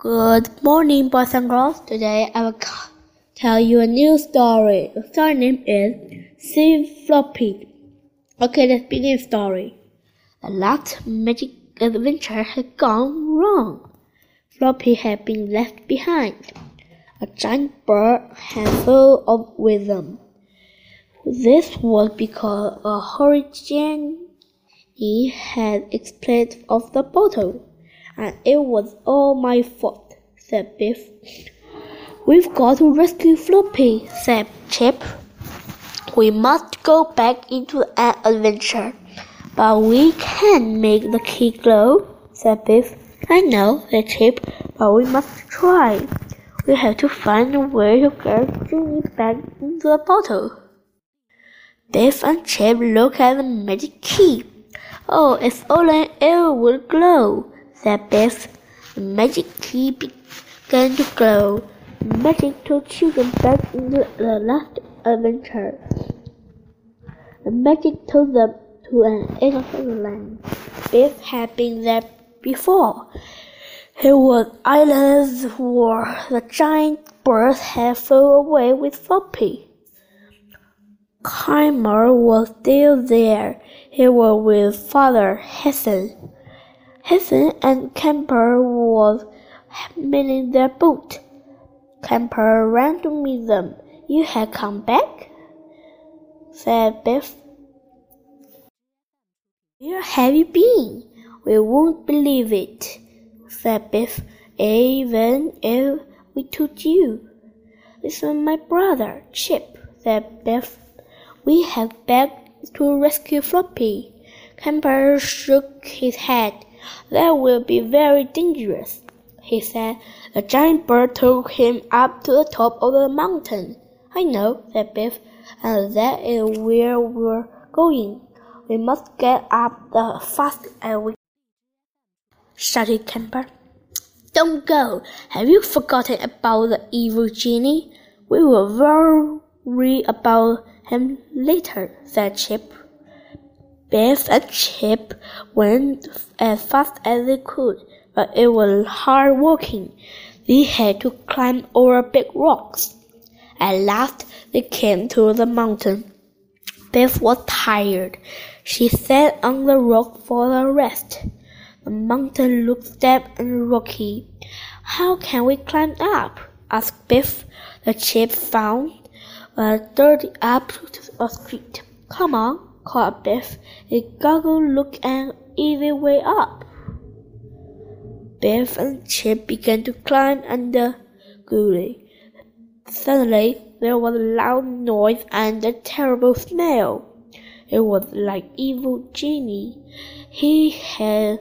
Good morning, boys and girls. Today I will tell you a new story. The story name is Save Floppy. Okay, let's begin the story. The last magic adventure had gone wrong. Floppy had been left behind. A giant bird had flown off with them. This was because a hurricane had exploded off the bottle and it was all my fault, said Biff. We've got to rescue Floppy, said Chip. We must go back into an adventure. But we can make the key glow, said Biff. I know, said Chip, but we must try. We have to find a way to get genie back into the bottle. Biff and Chip looked at the magic key. Oh, it's only it will glow said Biff. The magic key began to glow. Magic took children back into the last adventure. The magic took them to an innocent land. Biff had been there before. It was islands where the giant birds had flown away with Floppy. Clymer was still there. He was with Father Hessen. Heaven and Camper was mending their boat. Camper ran to meet them. You have come back? said Biff. Where have you been? We won't believe it, said Biff, even if we told you. This is my brother, Chip, said Biff. We have begged to rescue Floppy. Camper shook his head. That will be very dangerous, he said. The giant bird took him up to the top of the mountain. I know, said Biff, and that is where we're going. We must get up the fast as we shouted Camper. Don't go. Have you forgotten about the evil genie? We will worry about him later, said Chip. Biff and Chip went as fast as they could, but it was hard walking. They had to climb over big rocks. At last they came to the mountain. Biff was tired. She sat on the rock for a rest. The mountain looked steep and rocky. How can we climb up? asked Biff. The chip found a dirty up a street. Come on, called Biff. A goggle look an easy way up. Biff and Chip began to climb under Gully. Suddenly, there was a loud noise and a terrible smell. It was like evil genie. He had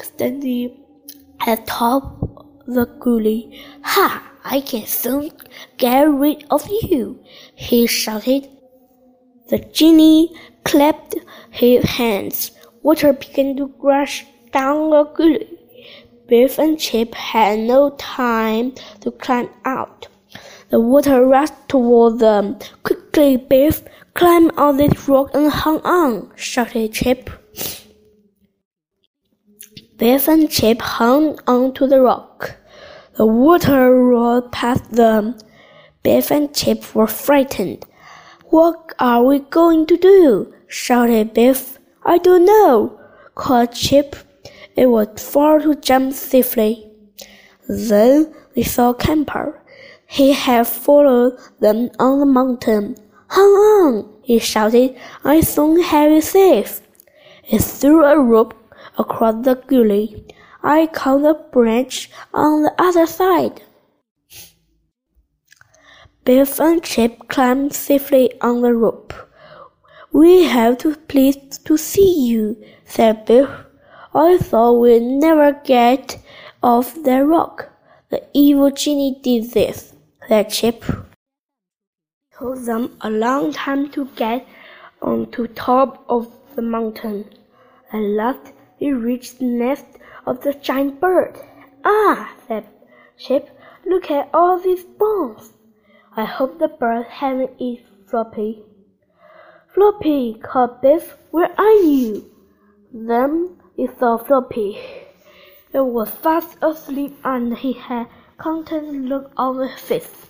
standing at top the gully. Ha! I can soon get rid of you, he shouted. The genie clapped his hands. Water began to rush down the gully. Biff and Chip had no time to climb out. The water rushed toward them. Quickly, Biff, climb on this rock and hang on, shouted Chip. Biff and Chip hung on to the rock. The water roared past them. Biff and Chip were frightened. What are we going to do? shouted Biff. I don't know, called Chip. It was far to jump safely. Then they saw Camper. He had followed them on the mountain. Hang on, he shouted. I soon have you safe. He threw a rope across the gully. I caught a branch on the other side. Biff and Chip climbed safely on the rope. We have to please to see you, said Biff. I thought we'd never get off the rock. The evil genie did this, said Chip. It took them a long time to get onto top of the mountain. At last they reached the nest of the giant bird. Ah, said Chip, look at all these bones. I hope the bird haven't eaten Floppy. Floppy, called Biff, where are you? Then he saw Floppy. It was fast asleep and he had content look on his face.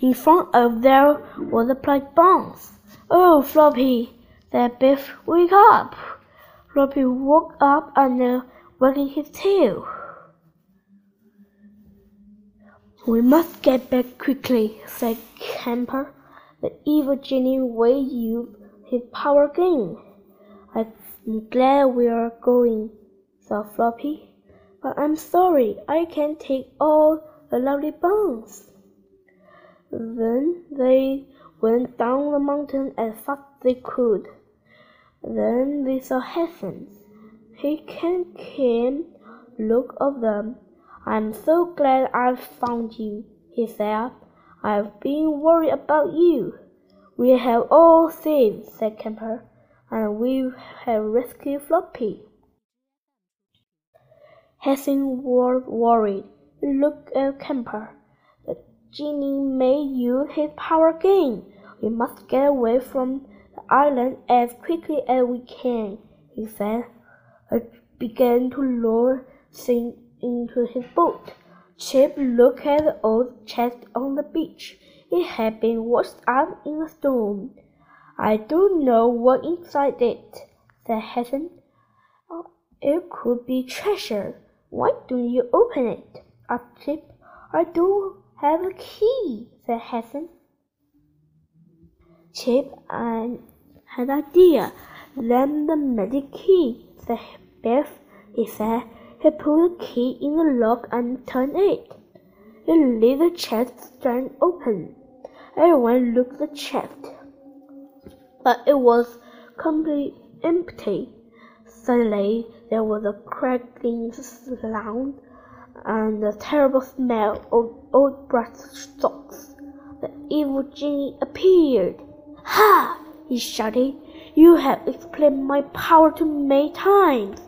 In front of there was a black bones. Oh, Floppy, said Biff, wake up. Floppy woke up and uh, wagging his tail. We must get back quickly, said Camper. The evil genie will use his power again. I'm glad we are going said Floppy. But I'm sorry, I can't take all the lovely bones. Then they went down the mountain as fast as they could. Then they saw Heaven. He came look of them. I'm so glad I've found you, he said. I've been worried about you. We have all saved, said Camper, and we have rescued Floppy. Hastings was worried. Look at Camper. The genie may use his power again. We must get away from the island as quickly as we can, he said. I began to lower things into his boat. Chip looked at the old chest on the beach. It had been washed up in a storm. I don't know what inside it, said Hastings. Oh, it could be treasure. Why don't you open it? asked Chip. I don't have a key, said Hastings. Chip and had an idea. Then the magic key, said Biff. He said he put the key in the lock and turned it. He let the chest stand open. Everyone looked at the chest, but it was completely empty. Suddenly there was a crackling sound and a terrible smell of old brass socks. The evil genie appeared. Ha! he shouted. You have explained my power to many times.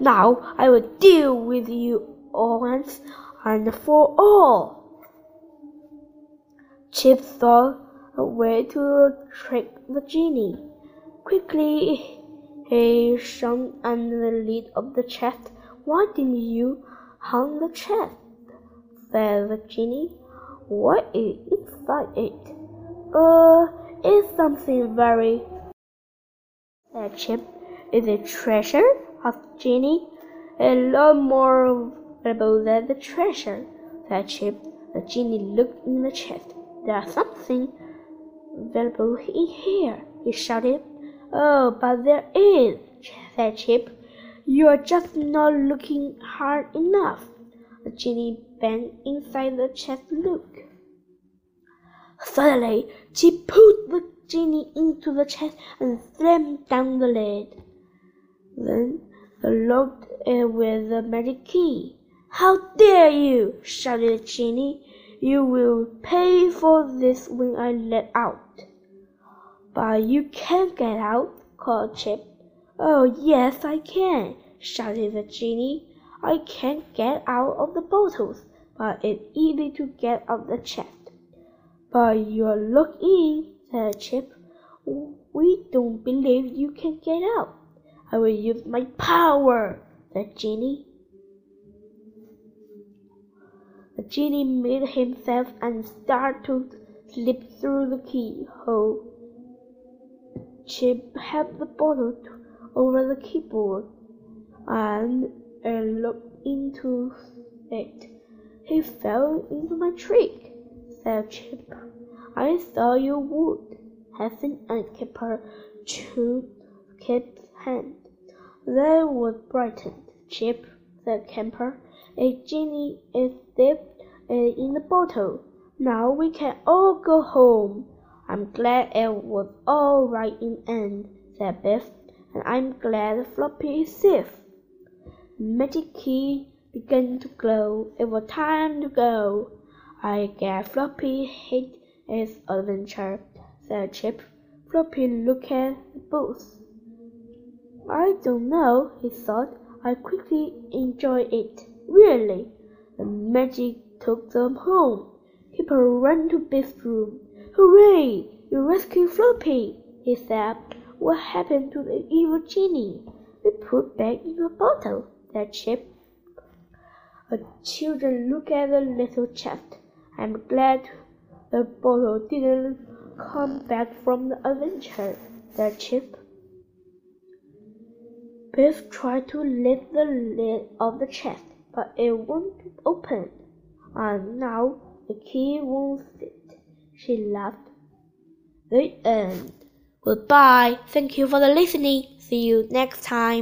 Now I will deal with you once and for all. Chip thought a way to trick the genie. Quickly he shone under the lid of the chest. Why didn't you hang the chest? said the genie. What is inside it? Uh, it's something very. said Chip. Is it treasure? Asked Genie. A lot more valuable than the treasure, said Chip. The genie looked in the chest. There's something valuable in here, he shouted. Oh, but there is, said Chip. You are just not looking hard enough. The genie bent inside the chest to look. Suddenly, Chip put the genie into the chest and slammed down the lid. Then he locked it with a magic key. How dare you! shouted the genie. You will pay for this when I let out. But you can't get out, called Chip. Oh, yes, I can, shouted the genie. I can't get out of the bottles, but it's easy to get out of the chest. But you're locked in, said Chip. We don't believe you can get out. I will use my power, said Genie. The genie made himself and started to slip through the keyhole. Chip held the bottle over the keyboard and uh, looked into it. He fell into my trick, said Chip. I thought you would. Hastings and Kipper shook Chip's hand. They was brightened. Chip, said Camper, a genie is dipped in the bottle. Now we can all go home. I'm glad it was all right in the end, said Biff, and I'm glad Floppy is safe. The magic key began to glow. It was time to go. I guess Floppy hated his adventure, said Chip. Floppy looked at the booth. I don't know, he thought. I quickly enjoyed it. Really. The magic took them home. Kipper ran to Biff's room. Hooray! You rescued Floppy, he said. What happened to the evil genie? We put back in the bottle, said Chip. The children look at the little chest. I'm glad the bottle didn't come back from the adventure, said Chip. Biff tried to lift the lid of the chest, but it wouldn't open. And now the key won't fit, she laughed. The end. Goodbye. Thank you for the listening. See you next time.